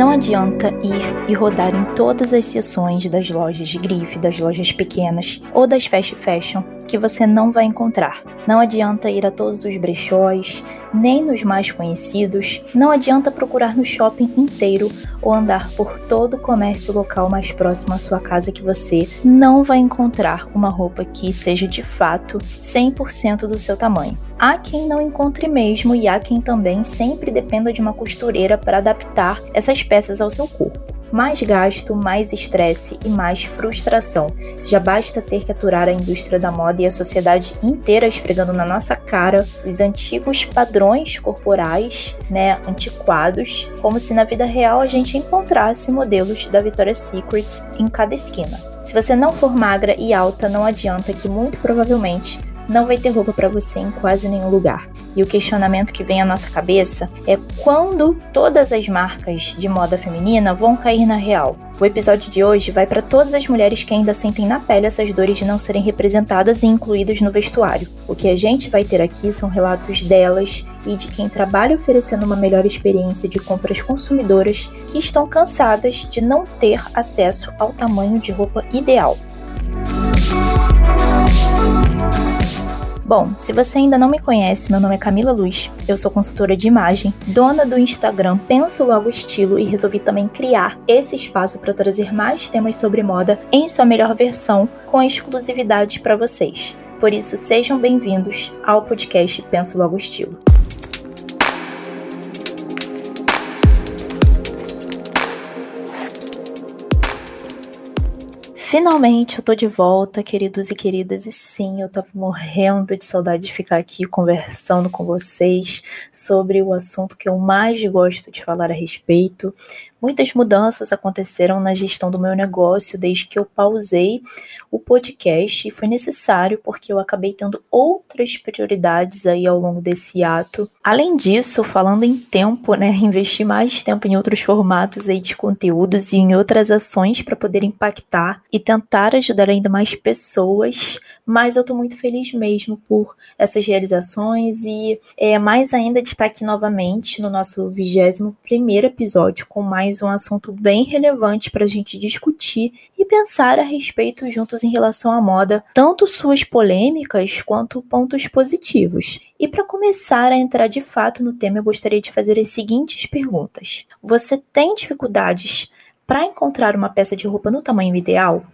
Não adianta ir e rodar em todas as seções das lojas de grife, das lojas pequenas ou das fast fashion que você não vai encontrar. Não adianta ir a todos os brechóis, nem nos mais conhecidos. Não adianta procurar no shopping inteiro ou andar por todo o comércio local mais próximo à sua casa que você não vai encontrar uma roupa que seja de fato 100% do seu tamanho. Há quem não encontre mesmo e há quem também sempre dependa de uma costureira para adaptar essas peças ao seu corpo. Mais gasto, mais estresse e mais frustração. Já basta ter que aturar a indústria da moda e a sociedade inteira esfregando na nossa cara os antigos padrões corporais, né, antiquados, como se na vida real a gente encontrasse modelos da Victoria's Secret em cada esquina. Se você não for magra e alta, não adianta que muito provavelmente não vai ter roupa para você em quase nenhum lugar. E o questionamento que vem à nossa cabeça é quando todas as marcas de moda feminina vão cair na real. O episódio de hoje vai para todas as mulheres que ainda sentem na pele essas dores de não serem representadas e incluídas no vestuário. O que a gente vai ter aqui são relatos delas e de quem trabalha oferecendo uma melhor experiência de compras consumidoras que estão cansadas de não ter acesso ao tamanho de roupa ideal. Bom, se você ainda não me conhece, meu nome é Camila Luz, eu sou consultora de imagem, dona do Instagram Penso Logo Estilo e resolvi também criar esse espaço para trazer mais temas sobre moda em sua melhor versão, com exclusividade para vocês. Por isso, sejam bem-vindos ao podcast Penso Logo Estilo. Finalmente eu tô de volta, queridos e queridas, e sim, eu tava morrendo de saudade de ficar aqui conversando com vocês sobre o assunto que eu mais gosto de falar a respeito, Muitas mudanças aconteceram na gestão do meu negócio desde que eu pausei o podcast e foi necessário porque eu acabei tendo outras prioridades aí ao longo desse ato. Além disso, falando em tempo, né, investi mais tempo em outros formatos aí de conteúdos e em outras ações para poder impactar e tentar ajudar ainda mais pessoas, mas eu tô muito feliz mesmo por essas realizações e é mais ainda de estar aqui novamente no nosso 21 primeiro episódio com mais mais um assunto bem relevante para a gente discutir e pensar a respeito juntos em relação à moda, tanto suas polêmicas quanto pontos positivos. E para começar a entrar de fato no tema, eu gostaria de fazer as seguintes perguntas: Você tem dificuldades para encontrar uma peça de roupa no tamanho ideal?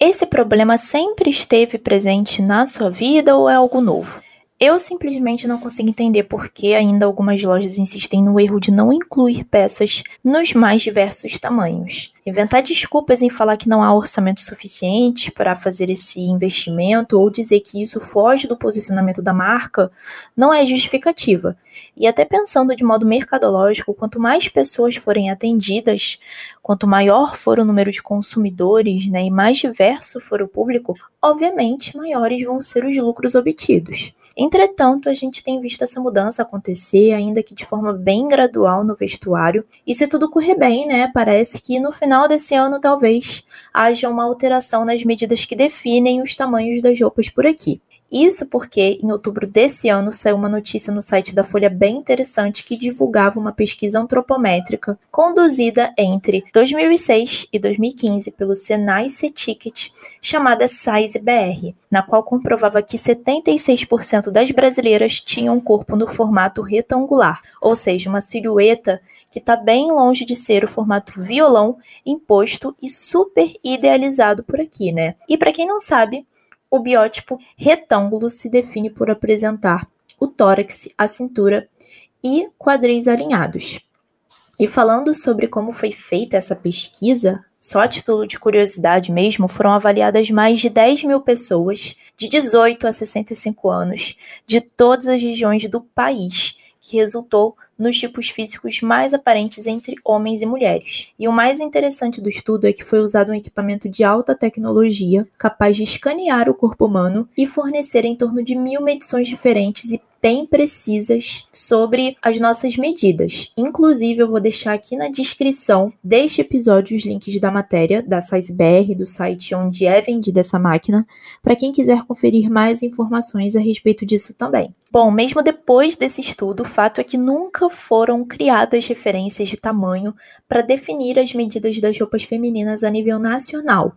Esse problema sempre esteve presente na sua vida ou é algo novo? Eu simplesmente não consigo entender por que ainda algumas lojas insistem no erro de não incluir peças nos mais diversos tamanhos. Inventar desculpas em falar que não há orçamento suficiente para fazer esse investimento ou dizer que isso foge do posicionamento da marca não é justificativa. E até pensando de modo mercadológico, quanto mais pessoas forem atendidas, quanto maior for o número de consumidores né, e mais diverso for o público, obviamente maiores vão ser os lucros obtidos. Entretanto, a gente tem visto essa mudança acontecer, ainda que de forma bem gradual no vestuário, e se tudo correr bem, né, parece que no final final desse ano, talvez, haja uma alteração nas medidas que definem os tamanhos das roupas por aqui. Isso porque, em outubro desse ano, saiu uma notícia no site da Folha bem interessante que divulgava uma pesquisa antropométrica conduzida entre 2006 e 2015 pelo Senai C-Ticket, chamada Size BR, na qual comprovava que 76% das brasileiras tinham um corpo no formato retangular, ou seja, uma silhueta que está bem longe de ser o formato violão imposto e super idealizado por aqui, né? E para quem não sabe, o biótipo retângulo se define por apresentar o tórax, a cintura e quadris alinhados. E falando sobre como foi feita essa pesquisa, só a título de curiosidade mesmo, foram avaliadas mais de 10 mil pessoas de 18 a 65 anos de todas as regiões do país que resultou nos tipos físicos mais aparentes entre homens e mulheres. E o mais interessante do estudo é que foi usado um equipamento de alta tecnologia capaz de escanear o corpo humano e fornecer em torno de mil medições diferentes e bem precisas sobre as nossas medidas. Inclusive, eu vou deixar aqui na descrição deste episódio os links da matéria da SizeBR, do site onde é vendida essa máquina, para quem quiser conferir mais informações a respeito disso também. Bom, mesmo depois desse estudo, fato é que nunca foram criadas referências de tamanho para definir as medidas das roupas femininas a nível nacional.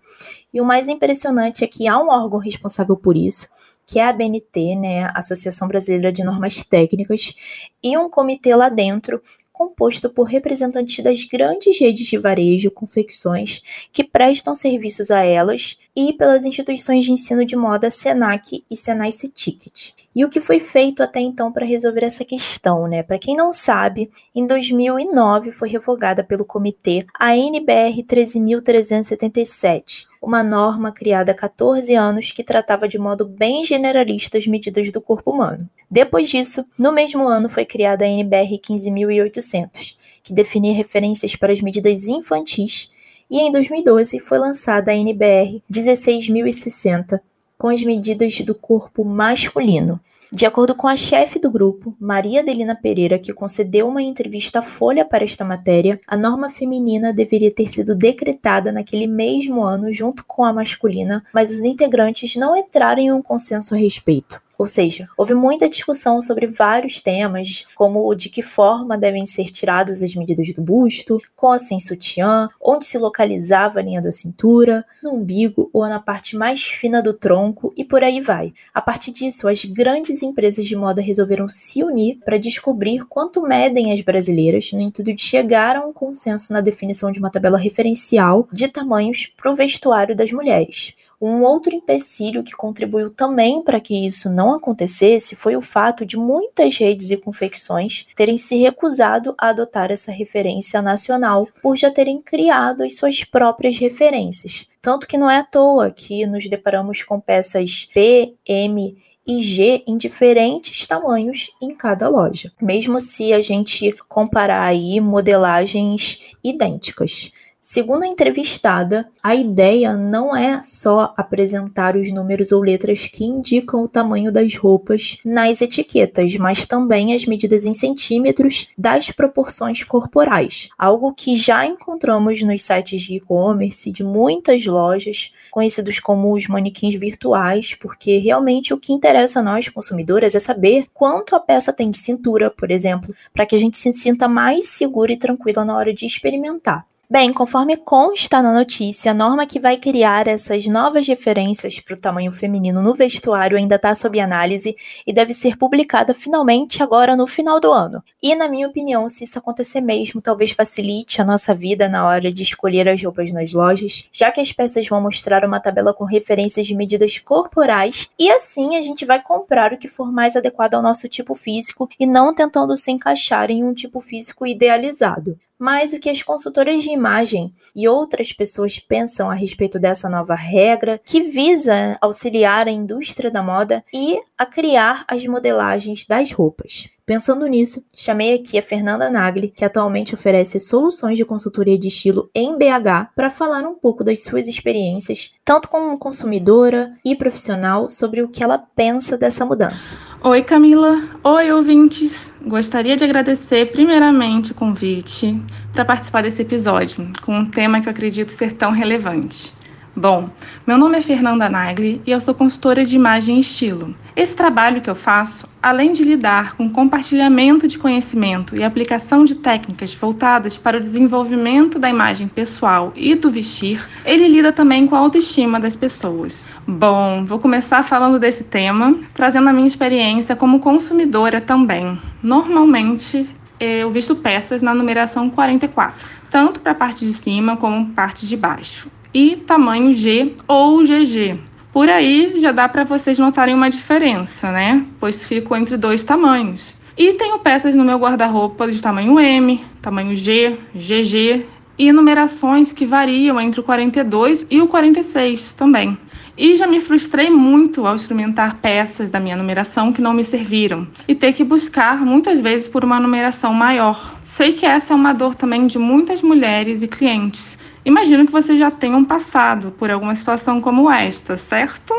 E o mais impressionante é que há um órgão responsável por isso, que é a ABNT, né, Associação Brasileira de Normas Técnicas, e um comitê lá dentro composto por representantes das grandes redes de varejo, confecções, que prestam serviços a elas, e pelas instituições de ensino de moda Senac e Senai Ticket. E o que foi feito até então para resolver essa questão, né? Para quem não sabe, em 2009 foi revogada pelo comitê a NBR 13377, uma norma criada há 14 anos que tratava de modo bem generalista as medidas do corpo humano. Depois disso, no mesmo ano foi criada a NBR 15800, que definia referências para as medidas infantis, e em 2012 foi lançada a NBR 16060, com as medidas do corpo masculino, de acordo com a chefe do grupo, Maria Adelina Pereira, que concedeu uma entrevista à Folha para esta matéria, a norma feminina deveria ter sido decretada naquele mesmo ano junto com a masculina, mas os integrantes não entraram em um consenso a respeito. Ou seja, houve muita discussão sobre vários temas, como de que forma devem ser tiradas as medidas do busto, com ou sem sutiã, onde se localizava a linha da cintura, no umbigo ou na parte mais fina do tronco e por aí vai. A partir disso, as grandes empresas de moda resolveram se unir para descobrir quanto medem as brasileiras, no intuito de chegar a um consenso na definição de uma tabela referencial de tamanhos para o vestuário das mulheres. Um outro empecilho que contribuiu também para que isso não acontecesse foi o fato de muitas redes e confecções terem se recusado a adotar essa referência nacional por já terem criado as suas próprias referências. Tanto que não é à toa que nos deparamos com peças P, M e G em diferentes tamanhos em cada loja, mesmo se a gente comparar aí modelagens idênticas. Segundo a entrevistada, a ideia não é só apresentar os números ou letras que indicam o tamanho das roupas nas etiquetas, mas também as medidas em centímetros das proporções corporais, algo que já encontramos nos sites de e-commerce de muitas lojas, conhecidos como os manequins virtuais, porque realmente o que interessa a nós consumidoras é saber quanto a peça tem de cintura, por exemplo, para que a gente se sinta mais segura e tranquila na hora de experimentar. Bem, conforme consta na notícia, a norma que vai criar essas novas referências para o tamanho feminino no vestuário ainda está sob análise e deve ser publicada finalmente agora no final do ano. E, na minha opinião, se isso acontecer mesmo, talvez facilite a nossa vida na hora de escolher as roupas nas lojas, já que as peças vão mostrar uma tabela com referências de medidas corporais e assim a gente vai comprar o que for mais adequado ao nosso tipo físico e não tentando se encaixar em um tipo físico idealizado mas o que as consultoras de imagem e outras pessoas pensam a respeito dessa nova regra que visa auxiliar a indústria da moda e a criar as modelagens das roupas. Pensando nisso, chamei aqui a Fernanda Nagli, que atualmente oferece soluções de consultoria de estilo em BH, para falar um pouco das suas experiências, tanto como consumidora e profissional, sobre o que ela pensa dessa mudança. Oi, Camila. Oi, ouvintes. Gostaria de agradecer primeiramente o convite para participar desse episódio, com um tema que eu acredito ser tão relevante. Bom, meu nome é Fernanda Nagli e eu sou consultora de imagem e estilo. Esse trabalho que eu faço, além de lidar com compartilhamento de conhecimento e aplicação de técnicas voltadas para o desenvolvimento da imagem pessoal e do vestir, ele lida também com a autoestima das pessoas. Bom, vou começar falando desse tema, trazendo a minha experiência como consumidora também. Normalmente, eu visto peças na numeração 44, tanto para a parte de cima como parte de baixo e tamanho G ou GG. Por aí já dá para vocês notarem uma diferença, né? Pois fico entre dois tamanhos. E tenho peças no meu guarda-roupa de tamanho M, tamanho G, GG e numerações que variam entre o 42 e o 46 também. E já me frustrei muito ao experimentar peças da minha numeração que não me serviram e ter que buscar muitas vezes por uma numeração maior. Sei que essa é uma dor também de muitas mulheres e clientes. Imagino que vocês já tenham passado por alguma situação como esta, certo?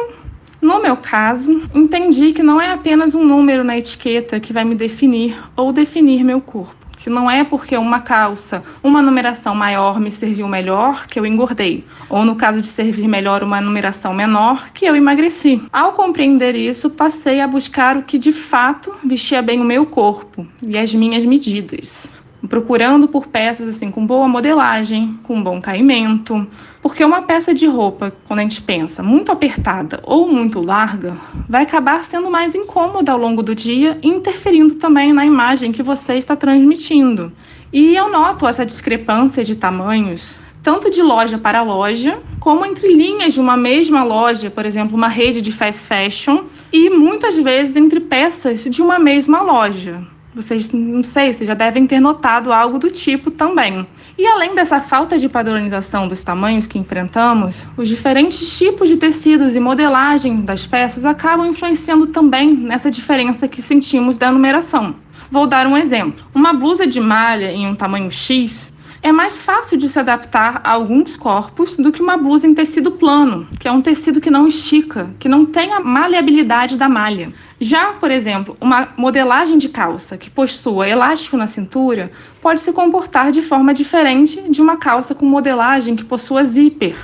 No meu caso, entendi que não é apenas um número na etiqueta que vai me definir ou definir meu corpo que não é porque uma calça, uma numeração maior me serviu melhor que eu engordei, ou no caso de servir melhor uma numeração menor que eu emagreci. Ao compreender isso, passei a buscar o que de fato vestia bem o meu corpo e as minhas medidas procurando por peças assim com boa modelagem, com bom caimento, porque uma peça de roupa, quando a gente pensa muito apertada ou muito larga, vai acabar sendo mais incômoda ao longo do dia interferindo também na imagem que você está transmitindo. E eu noto essa discrepância de tamanhos tanto de loja para loja, como entre linhas de uma mesma loja, por exemplo, uma rede de fast fashion, e muitas vezes entre peças de uma mesma loja. Vocês, não sei, vocês já devem ter notado algo do tipo também. E além dessa falta de padronização dos tamanhos que enfrentamos, os diferentes tipos de tecidos e modelagem das peças acabam influenciando também nessa diferença que sentimos da numeração. Vou dar um exemplo. Uma blusa de malha em um tamanho X é mais fácil de se adaptar a alguns corpos do que uma blusa em tecido plano, que é um tecido que não estica, que não tem a maleabilidade da malha. Já, por exemplo, uma modelagem de calça que possua elástico na cintura pode se comportar de forma diferente de uma calça com modelagem que possua zíper.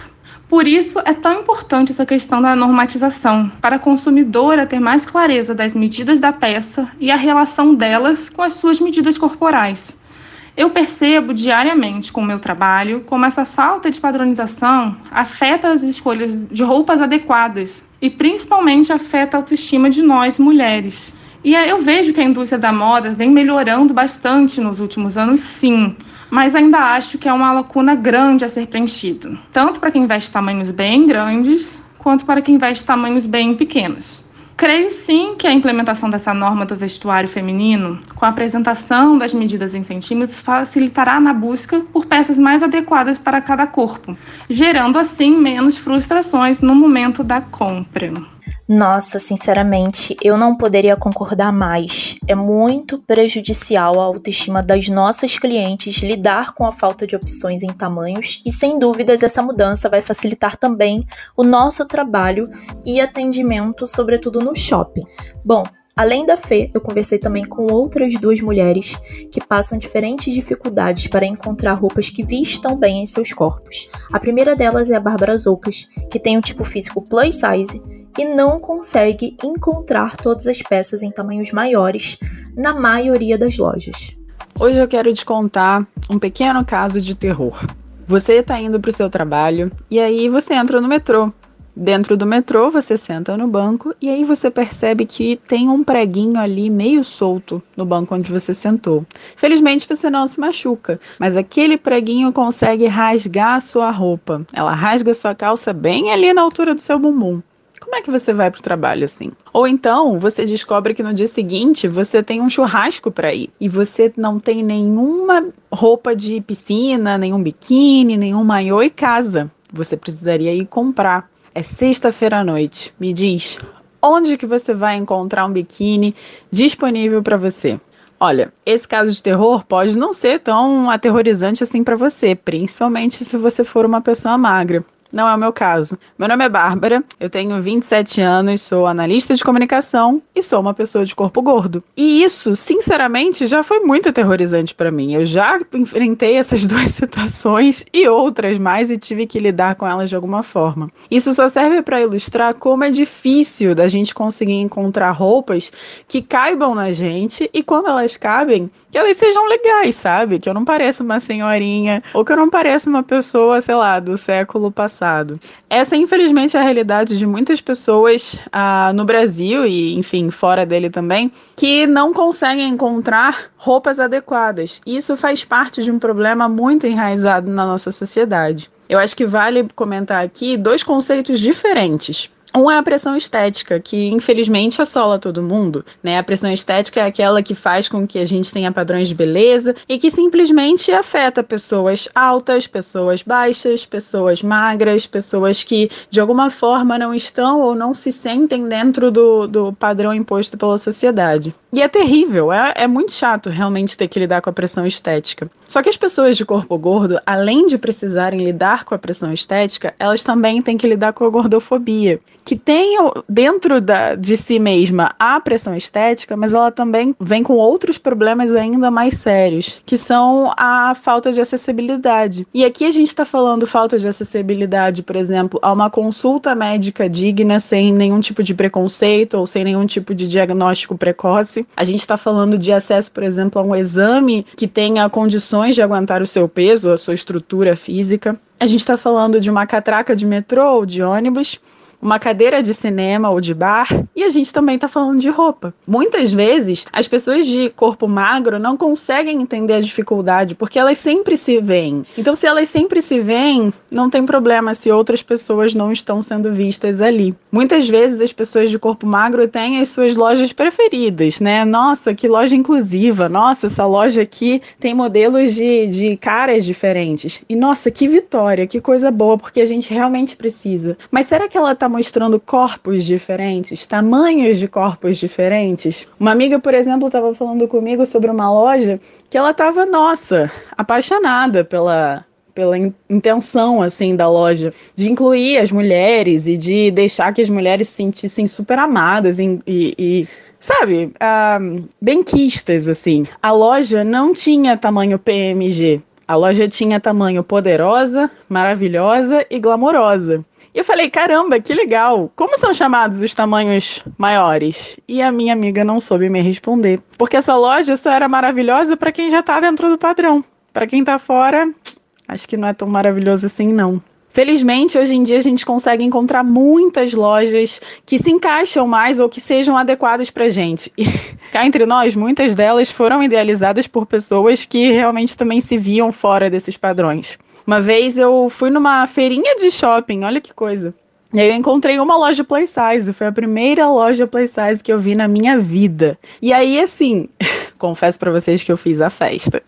Por isso é tão importante essa questão da normatização, para a consumidora ter mais clareza das medidas da peça e a relação delas com as suas medidas corporais. Eu percebo diariamente com o meu trabalho como essa falta de padronização afeta as escolhas de roupas adequadas e principalmente afeta a autoestima de nós mulheres. E eu vejo que a indústria da moda vem melhorando bastante nos últimos anos, sim, mas ainda acho que é uma lacuna grande a ser preenchida, tanto para quem veste tamanhos bem grandes, quanto para quem veste tamanhos bem pequenos. Creio sim que a implementação dessa norma do vestuário feminino, com a apresentação das medidas em centímetros, facilitará na busca por peças mais adequadas para cada corpo, gerando assim menos frustrações no momento da compra. Nossa, sinceramente, eu não poderia concordar mais. É muito prejudicial à autoestima das nossas clientes lidar com a falta de opções em tamanhos e, sem dúvidas, essa mudança vai facilitar também o nosso trabalho e atendimento, sobretudo no shopping. Bom, Além da Fê, eu conversei também com outras duas mulheres que passam diferentes dificuldades para encontrar roupas que vistam bem em seus corpos. A primeira delas é a Bárbara Zoucas, que tem um tipo físico plus size e não consegue encontrar todas as peças em tamanhos maiores na maioria das lojas. Hoje eu quero te contar um pequeno caso de terror. Você está indo para o seu trabalho e aí você entra no metrô. Dentro do metrô, você senta no banco e aí você percebe que tem um preguinho ali meio solto no banco onde você sentou. Felizmente você não se machuca, mas aquele preguinho consegue rasgar a sua roupa. Ela rasga a sua calça bem ali na altura do seu bumbum. Como é que você vai para o trabalho assim? Ou então você descobre que no dia seguinte você tem um churrasco para ir e você não tem nenhuma roupa de piscina, nenhum biquíni, nenhum maiô e casa. Você precisaria ir comprar. É sexta-feira à noite. Me diz, onde que você vai encontrar um biquíni disponível para você? Olha, esse caso de terror pode não ser tão aterrorizante assim para você, principalmente se você for uma pessoa magra. Não é o meu caso. Meu nome é Bárbara, eu tenho 27 anos, sou analista de comunicação e sou uma pessoa de corpo gordo. E isso, sinceramente, já foi muito aterrorizante para mim. Eu já enfrentei essas duas situações e outras mais e tive que lidar com elas de alguma forma. Isso só serve para ilustrar como é difícil da gente conseguir encontrar roupas que caibam na gente e quando elas cabem, que elas sejam legais, sabe? Que eu não pareça uma senhorinha ou que eu não pareça uma pessoa, sei lá, do século passado passado. Essa, infelizmente, é a realidade de muitas pessoas ah, no Brasil e, enfim, fora dele também, que não conseguem encontrar roupas adequadas. Isso faz parte de um problema muito enraizado na nossa sociedade. Eu acho que vale comentar aqui dois conceitos diferentes. Um é a pressão estética, que infelizmente assola todo mundo, né? A pressão estética é aquela que faz com que a gente tenha padrões de beleza e que simplesmente afeta pessoas altas, pessoas baixas, pessoas magras, pessoas que de alguma forma não estão ou não se sentem dentro do, do padrão imposto pela sociedade. E é terrível, é, é muito chato realmente ter que lidar com a pressão estética. Só que as pessoas de corpo gordo, além de precisarem lidar com a pressão estética, elas também têm que lidar com a gordofobia que tem dentro da, de si mesma a pressão estética, mas ela também vem com outros problemas ainda mais sérios, que são a falta de acessibilidade. E aqui a gente está falando falta de acessibilidade, por exemplo, a uma consulta médica digna, sem nenhum tipo de preconceito ou sem nenhum tipo de diagnóstico precoce. A gente está falando de acesso, por exemplo, a um exame que tenha condições de aguentar o seu peso, a sua estrutura física. A gente está falando de uma catraca de metrô ou de ônibus uma cadeira de cinema ou de bar, e a gente também está falando de roupa. Muitas vezes, as pessoas de corpo magro não conseguem entender a dificuldade, porque elas sempre se veem. Então, se elas sempre se veem, não tem problema se outras pessoas não estão sendo vistas ali. Muitas vezes, as pessoas de corpo magro têm as suas lojas preferidas, né? Nossa, que loja inclusiva! Nossa, essa loja aqui tem modelos de, de caras diferentes. E nossa, que vitória, que coisa boa, porque a gente realmente precisa. Mas será que ela está mostrando corpos diferentes, tamanhos de corpos diferentes. Uma amiga, por exemplo, estava falando comigo sobre uma loja que ela estava, nossa, apaixonada pela pela intenção assim da loja de incluir as mulheres e de deixar que as mulheres se sentissem super amadas e, e, e sabe, uh, benquistas assim. A loja não tinha tamanho PMG. A loja tinha tamanho poderosa, maravilhosa e glamourosa. E eu falei, caramba, que legal. Como são chamados os tamanhos maiores? E a minha amiga não soube me responder. Porque essa loja só era maravilhosa para quem já tá dentro do padrão. Para quem tá fora, acho que não é tão maravilhoso assim, não. Felizmente, hoje em dia a gente consegue encontrar muitas lojas que se encaixam mais ou que sejam adequadas para gente. E cá entre nós, muitas delas foram idealizadas por pessoas que realmente também se viam fora desses padrões. Uma vez eu fui numa feirinha de shopping, olha que coisa. E aí eu encontrei uma loja plus size, foi a primeira loja plus size que eu vi na minha vida. E aí, assim, confesso para vocês que eu fiz a festa.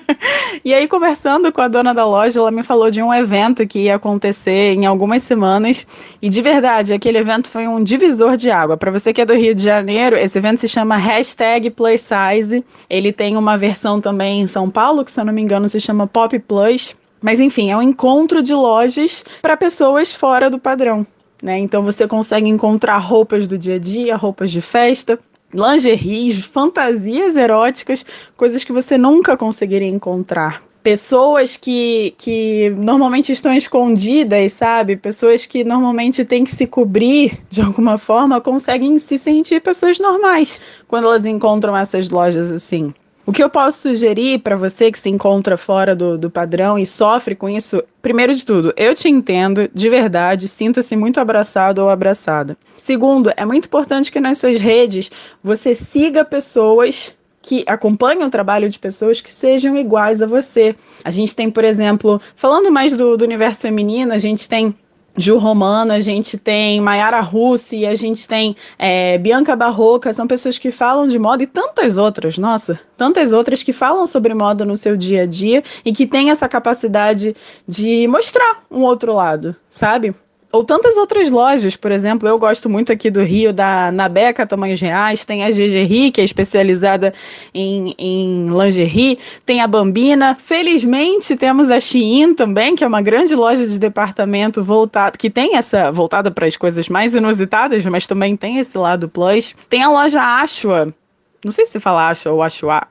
e aí, conversando com a dona da loja, ela me falou de um evento que ia acontecer em algumas semanas. E de verdade, aquele evento foi um divisor de água. Para você que é do Rio de Janeiro, esse evento se chama Hashtag Plus Size. Ele tem uma versão também em São Paulo, que se eu não me engano se chama Pop Plus. Mas enfim, é um encontro de lojas para pessoas fora do padrão. Né? Então você consegue encontrar roupas do dia a dia, roupas de festa, lingeries, fantasias eróticas, coisas que você nunca conseguiria encontrar. Pessoas que, que normalmente estão escondidas, sabe? Pessoas que normalmente têm que se cobrir de alguma forma, conseguem se sentir pessoas normais quando elas encontram essas lojas assim. O que eu posso sugerir para você que se encontra fora do, do padrão e sofre com isso, primeiro de tudo, eu te entendo, de verdade, sinta-se muito abraçado ou abraçada. Segundo, é muito importante que nas suas redes você siga pessoas que acompanhem o trabalho de pessoas que sejam iguais a você. A gente tem, por exemplo, falando mais do, do universo feminino, a gente tem Ju Romano, a gente tem Maiara Russi, a gente tem é, Bianca Barroca, são pessoas que falam de moda e tantas outras, nossa, tantas outras que falam sobre moda no seu dia a dia e que têm essa capacidade de mostrar um outro lado, sabe? Ou tantas outras lojas, por exemplo, eu gosto muito aqui do Rio, da Nabeca Tamanhos Reais, tem a GGRI, que é especializada em, em lingerie, tem a Bambina, felizmente temos a Shein também, que é uma grande loja de departamento voltada, que tem essa, voltada para as coisas mais inusitadas, mas também tem esse lado plus. Tem a loja Ashua, não sei se fala Ashua ou Ashua,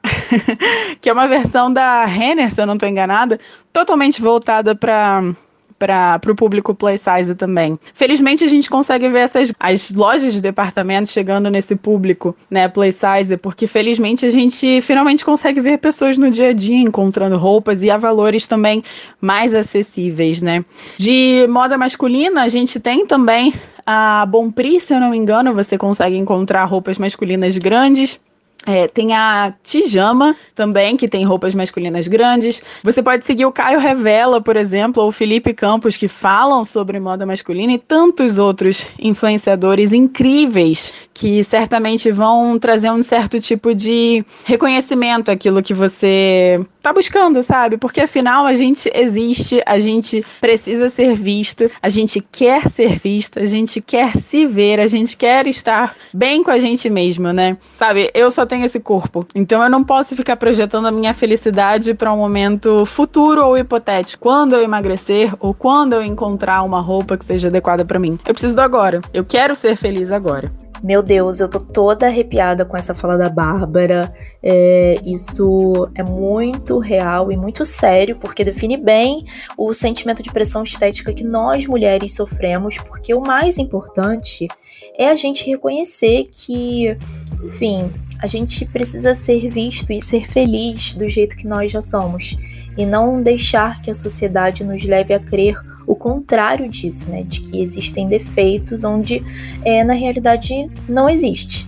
que é uma versão da Renner, se eu não estou enganada, totalmente voltada para para o público plus size também. Felizmente a gente consegue ver essas as lojas de departamentos chegando nesse público, né, plus size, porque felizmente a gente finalmente consegue ver pessoas no dia a dia encontrando roupas e a valores também mais acessíveis, né? De moda masculina, a gente tem também a Bonprix, se eu não me engano, você consegue encontrar roupas masculinas grandes é, tem a Tijama também, que tem roupas masculinas grandes. Você pode seguir o Caio Revela, por exemplo, ou o Felipe Campos, que falam sobre moda masculina, e tantos outros influenciadores incríveis que certamente vão trazer um certo tipo de reconhecimento àquilo que você tá buscando, sabe? Porque afinal a gente existe, a gente precisa ser visto, a gente quer ser visto, a gente quer se ver, a gente quer estar bem com a gente mesmo, né? Sabe? Eu só tenho esse corpo. Então eu não posso ficar projetando a minha felicidade para um momento futuro ou hipotético. Quando eu emagrecer ou quando eu encontrar uma roupa que seja adequada para mim. Eu preciso do agora. Eu quero ser feliz agora. Meu Deus, eu tô toda arrepiada com essa fala da Bárbara. É, isso é muito real e muito sério, porque define bem o sentimento de pressão estética que nós mulheres sofremos, porque o mais importante é a gente reconhecer que, enfim, a gente precisa ser visto e ser feliz do jeito que nós já somos e não deixar que a sociedade nos leve a crer o contrário disso, né? De que existem defeitos onde é, na realidade não existe.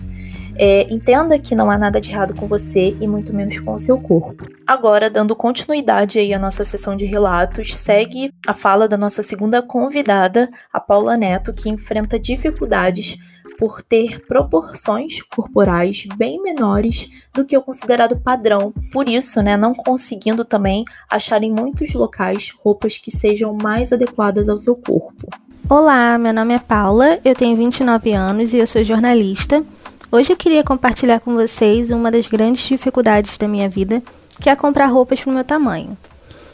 É, entenda que não há nada de errado com você e muito menos com o seu corpo. Agora, dando continuidade aí à nossa sessão de relatos, segue a fala da nossa segunda convidada, a Paula Neto, que enfrenta dificuldades por ter proporções corporais bem menores do que o considerado padrão. Por isso, né, não conseguindo também achar em muitos locais roupas que sejam mais adequadas ao seu corpo. Olá, meu nome é Paula, eu tenho 29 anos e eu sou jornalista. Hoje eu queria compartilhar com vocês uma das grandes dificuldades da minha vida, que é comprar roupas para o meu tamanho.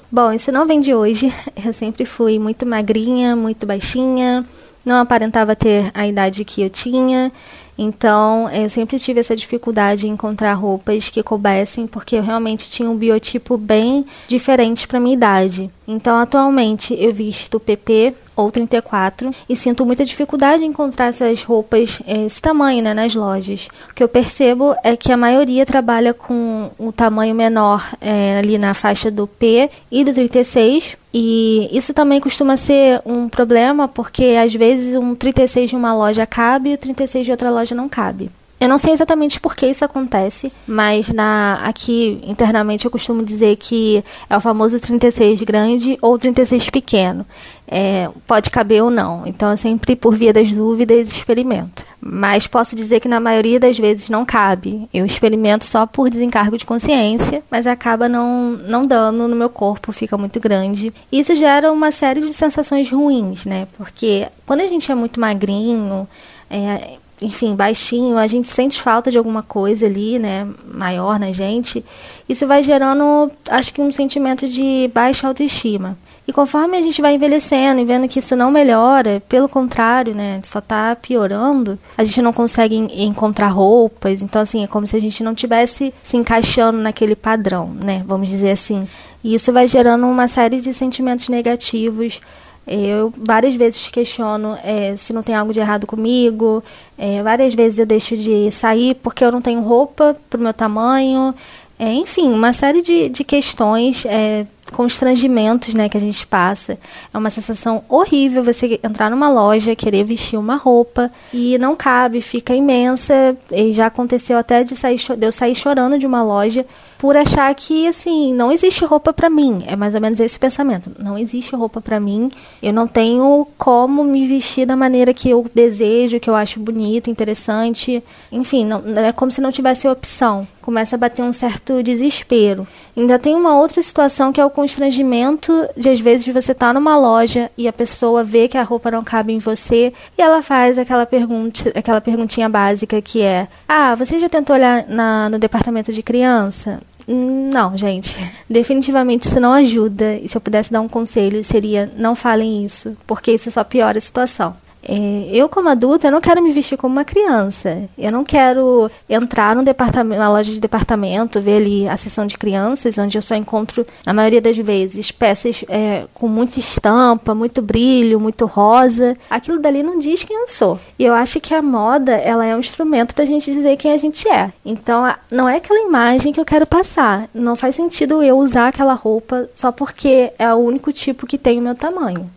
Bom, isso não vem de hoje. Eu sempre fui muito magrinha, muito baixinha, não aparentava ter a idade que eu tinha, então eu sempre tive essa dificuldade em encontrar roupas que coubessem, porque eu realmente tinha um biotipo bem diferente para minha idade. Então atualmente eu visto PP ou 34 e sinto muita dificuldade em encontrar essas roupas eh, esse tamanho né, nas lojas. O que eu percebo é que a maioria trabalha com um tamanho menor é, ali na faixa do P e do 36 e isso também costuma ser um problema porque às vezes um 36 de uma loja cabe e o 36 de outra loja não cabe. Eu não sei exatamente por que isso acontece, mas na aqui internamente eu costumo dizer que é o famoso 36 grande ou 36 pequeno. É, pode caber ou não. Então eu sempre, por via das dúvidas, experimento. Mas posso dizer que na maioria das vezes não cabe. Eu experimento só por desencargo de consciência, mas acaba não, não dando no meu corpo, fica muito grande. Isso gera uma série de sensações ruins, né? Porque quando a gente é muito magrinho, é, enfim, baixinho, a gente sente falta de alguma coisa ali, né, maior na gente, isso vai gerando, acho que um sentimento de baixa autoestima. E conforme a gente vai envelhecendo e vendo que isso não melhora, pelo contrário, né, só está piorando, a gente não consegue encontrar roupas, então assim, é como se a gente não tivesse se encaixando naquele padrão, né, vamos dizer assim. E isso vai gerando uma série de sentimentos negativos, eu várias vezes questiono é, se não tem algo de errado comigo. É, várias vezes eu deixo de sair porque eu não tenho roupa para o meu tamanho. É, enfim, uma série de, de questões é, constrangimentos né, que a gente passa. É uma sensação horrível você entrar numa loja, querer vestir uma roupa e não cabe, fica imensa. E já aconteceu até de, sair, de eu sair chorando de uma loja por achar que, assim, não existe roupa para mim. É mais ou menos esse pensamento. Não existe roupa para mim. Eu não tenho como me vestir da maneira que eu desejo, que eu acho bonita, interessante. Enfim, não, é como se não tivesse opção. Começa a bater um certo desespero. Ainda tem uma outra situação que é o constrangimento de às vezes você estar tá numa loja e a pessoa vê que a roupa não cabe em você e ela faz aquela pergunta, aquela perguntinha básica que é: "Ah, você já tentou olhar na, no departamento de criança?" Não, gente. Definitivamente isso não ajuda. E se eu pudesse dar um conselho, seria não falem isso, porque isso só piora a situação. É, eu, como adulta, eu não quero me vestir como uma criança. Eu não quero entrar num departamento, loja de departamento, ver ali a seção de crianças, onde eu só encontro, na maioria das vezes, peças é, com muita estampa, muito brilho, muito rosa. Aquilo dali não diz quem eu sou. E eu acho que a moda, ela é um instrumento pra gente dizer quem a gente é. Então, não é aquela imagem que eu quero passar. Não faz sentido eu usar aquela roupa só porque é o único tipo que tem o meu tamanho.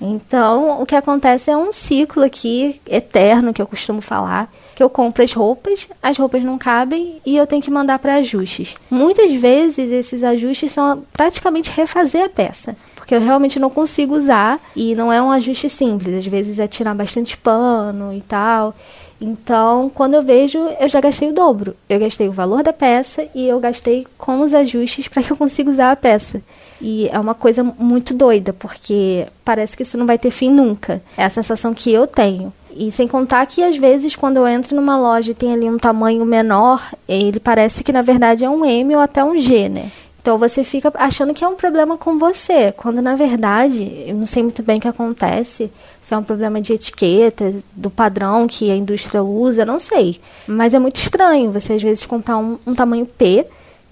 Então, o que acontece é um ciclo aqui eterno que eu costumo falar, que eu compro as roupas, as roupas não cabem e eu tenho que mandar para ajustes. Muitas vezes esses ajustes são praticamente refazer a peça porque eu realmente não consigo usar e não é um ajuste simples. Às vezes é tirar bastante pano e tal. Então, quando eu vejo, eu já gastei o dobro. Eu gastei o valor da peça e eu gastei com os ajustes para que eu consiga usar a peça. E é uma coisa muito doida, porque parece que isso não vai ter fim nunca. É a sensação que eu tenho. E sem contar que às vezes quando eu entro numa loja e tem ali um tamanho menor, ele parece que na verdade é um M ou até um G, né? Então você fica achando que é um problema com você, quando na verdade, eu não sei muito bem o que acontece, se é um problema de etiqueta, do padrão que a indústria usa, não sei. Mas é muito estranho você às vezes comprar um, um tamanho P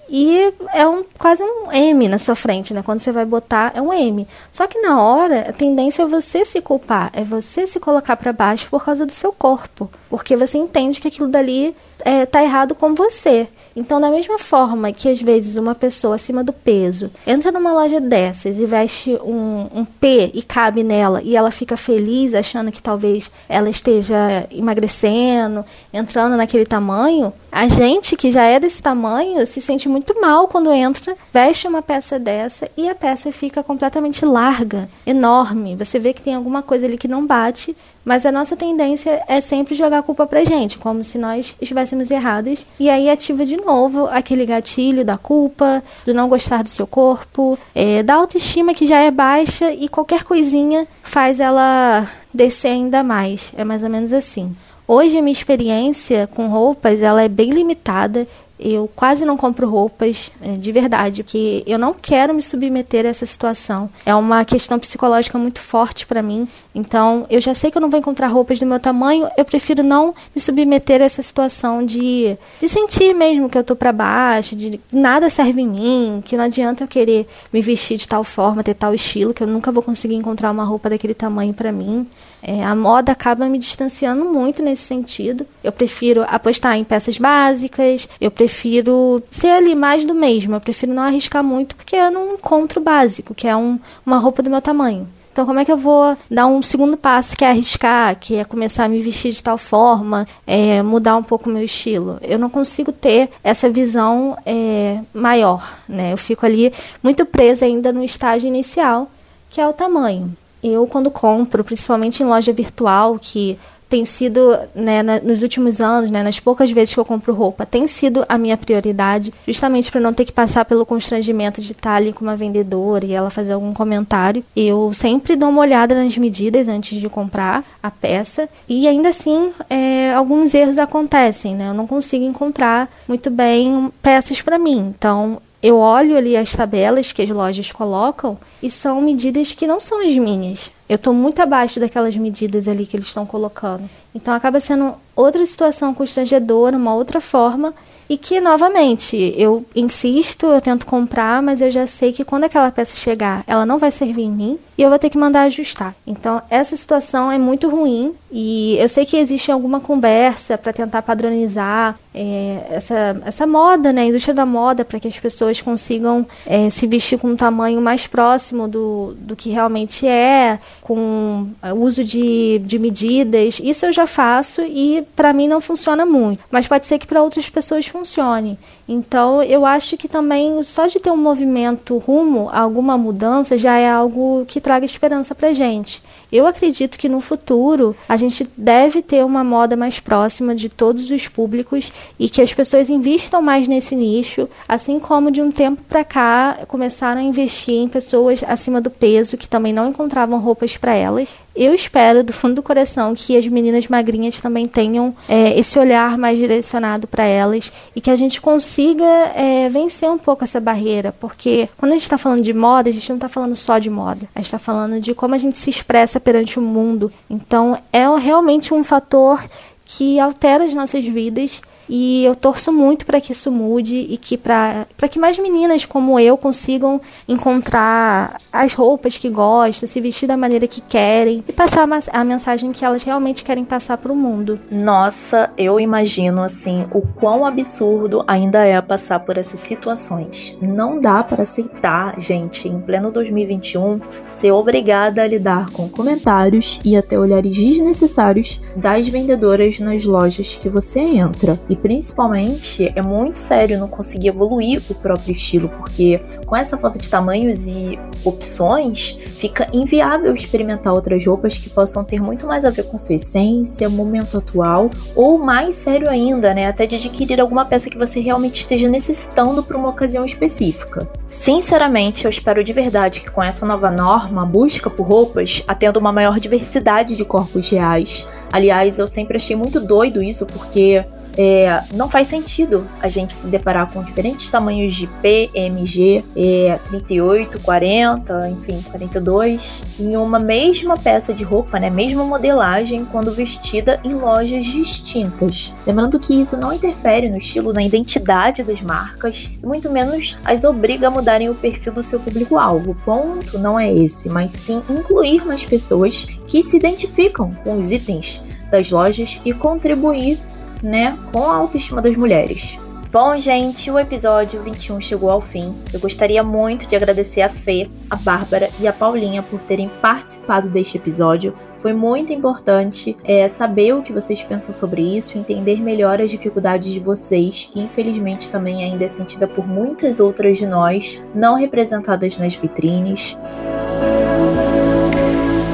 e é um, quase um M na sua frente, né? Quando você vai botar, é um M. Só que na hora, a tendência é você se culpar, é você se colocar para baixo por causa do seu corpo. Porque você entende que aquilo dali é, tá errado com você. Então, da mesma forma que às vezes uma pessoa acima do peso entra numa loja dessas e veste um, um P e cabe nela e ela fica feliz achando que talvez ela esteja emagrecendo, entrando naquele tamanho, a gente que já é desse tamanho se sente muito mal quando entra, veste uma peça dessa e a peça fica completamente larga, enorme. Você vê que tem alguma coisa ali que não bate mas a nossa tendência é sempre jogar a culpa pra gente, como se nós estivéssemos errados. E aí ativa de novo aquele gatilho da culpa, do não gostar do seu corpo, é, da autoestima que já é baixa e qualquer coisinha faz ela descer ainda mais. É mais ou menos assim. Hoje a minha experiência com roupas ela é bem limitada. Eu quase não compro roupas é, de verdade, porque eu não quero me submeter a essa situação. É uma questão psicológica muito forte para mim. Então, eu já sei que eu não vou encontrar roupas do meu tamanho, eu prefiro não me submeter a essa situação de, de sentir mesmo que eu tô para baixo, de nada serve em mim, que não adianta eu querer me vestir de tal forma, ter tal estilo, que eu nunca vou conseguir encontrar uma roupa daquele tamanho para mim. É, a moda acaba me distanciando muito nesse sentido. Eu prefiro apostar em peças básicas, eu prefiro ser ali mais do mesmo, eu prefiro não arriscar muito porque eu não encontro básico, que é um, uma roupa do meu tamanho. Então, como é que eu vou dar um segundo passo, que é arriscar, que é começar a me vestir de tal forma, é, mudar um pouco o meu estilo? Eu não consigo ter essa visão é, maior, né? Eu fico ali muito presa ainda no estágio inicial, que é o tamanho. Eu, quando compro, principalmente em loja virtual, que tem sido, né, na, nos últimos anos, né, nas poucas vezes que eu compro roupa, tem sido a minha prioridade, justamente para não ter que passar pelo constrangimento de estar ali com uma vendedora e ela fazer algum comentário. Eu sempre dou uma olhada nas medidas antes de comprar a peça e ainda assim é, alguns erros acontecem, né? Eu não consigo encontrar muito bem peças para mim. Então eu olho ali as tabelas que as lojas colocam e são medidas que não são as minhas. Eu estou muito abaixo daquelas medidas ali que eles estão colocando. Então acaba sendo outra situação constrangedora, uma outra forma e que, novamente, eu insisto, eu tento comprar, mas eu já sei que quando aquela peça chegar, ela não vai servir em mim e eu vou ter que mandar ajustar. Então, essa situação é muito ruim e eu sei que existe alguma conversa para tentar padronizar é, essa, essa moda, né, a indústria da moda, para que as pessoas consigam é, se vestir com um tamanho mais próximo do, do que realmente é, com uso de, de medidas. Isso eu já faço e para mim não funciona muito, mas pode ser que para outras pessoas funcione. Então, eu acho que também só de ter um movimento rumo a alguma mudança já é algo que traga esperança para gente. Eu acredito que no futuro a gente deve ter uma moda mais próxima de todos os públicos e que as pessoas investam mais nesse nicho, assim como de um tempo para cá começaram a investir em pessoas acima do peso que também não encontravam roupas para elas. Eu espero do fundo do coração que as meninas magrinhas também tenham é, esse olhar mais direcionado para elas e que a gente consiga é, vencer um pouco essa barreira, porque quando a gente está falando de moda, a gente não está falando só de moda, a gente está falando de como a gente se expressa perante o mundo. Então é realmente um fator que altera as nossas vidas e eu torço muito para que isso mude e que para que mais meninas como eu consigam encontrar as roupas que gostam, se vestir da maneira que querem e passar a mensagem que elas realmente querem passar para o mundo. Nossa, eu imagino assim o quão absurdo ainda é passar por essas situações. Não dá para aceitar, gente, em pleno 2021, ser obrigada a lidar com comentários e até olhares desnecessários das vendedoras nas lojas que você entra. E principalmente é muito sério não conseguir evoluir o próprio estilo, porque com essa falta de tamanhos e opções, fica inviável experimentar outras roupas que possam ter muito mais a ver com sua essência, momento atual, ou mais sério ainda, né, até de adquirir alguma peça que você realmente esteja necessitando para uma ocasião específica. Sinceramente, eu espero de verdade que com essa nova norma, a busca por roupas atenda uma maior diversidade de corpos reais. Aliás, eu sempre achei muito doido isso, porque é, não faz sentido a gente se deparar com diferentes tamanhos de P, MG, é, 38, 40, enfim, 42, em uma mesma peça de roupa, né, mesma modelagem, quando vestida em lojas distintas. Lembrando que isso não interfere no estilo, na identidade das marcas, e muito menos as obriga a mudarem o perfil do seu público-alvo. O ponto não é esse, mas sim incluir mais pessoas que se identificam com os itens das lojas e contribuir né, com a autoestima das mulheres. Bom, gente, o episódio 21 chegou ao fim. Eu gostaria muito de agradecer a Fê, a Bárbara e a Paulinha por terem participado deste episódio. Foi muito importante é, saber o que vocês pensam sobre isso, entender melhor as dificuldades de vocês, que infelizmente também ainda é sentida por muitas outras de nós, não representadas nas vitrines.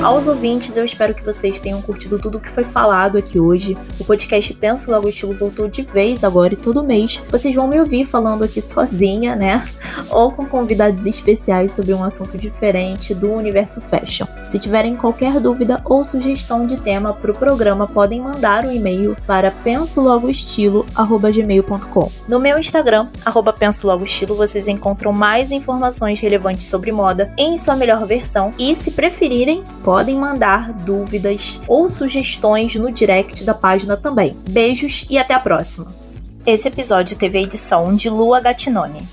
Aos ouvintes, eu espero que vocês tenham curtido tudo o que foi falado aqui hoje. O podcast Penso Logo Estilo voltou de vez agora e todo mês vocês vão me ouvir falando aqui sozinha, né? Ou com convidados especiais sobre um assunto diferente do universo fashion. Se tiverem qualquer dúvida ou sugestão de tema para o programa, podem mandar um e-mail para pensologoestilo@gmail.com. No meu Instagram, arroba pensologoestilo, vocês encontram mais informações relevantes sobre moda em sua melhor versão e, se preferirem, podem podem mandar dúvidas ou sugestões no direct da página também. Beijos e até a próxima! Esse episódio teve a edição de Lua Gattinoni.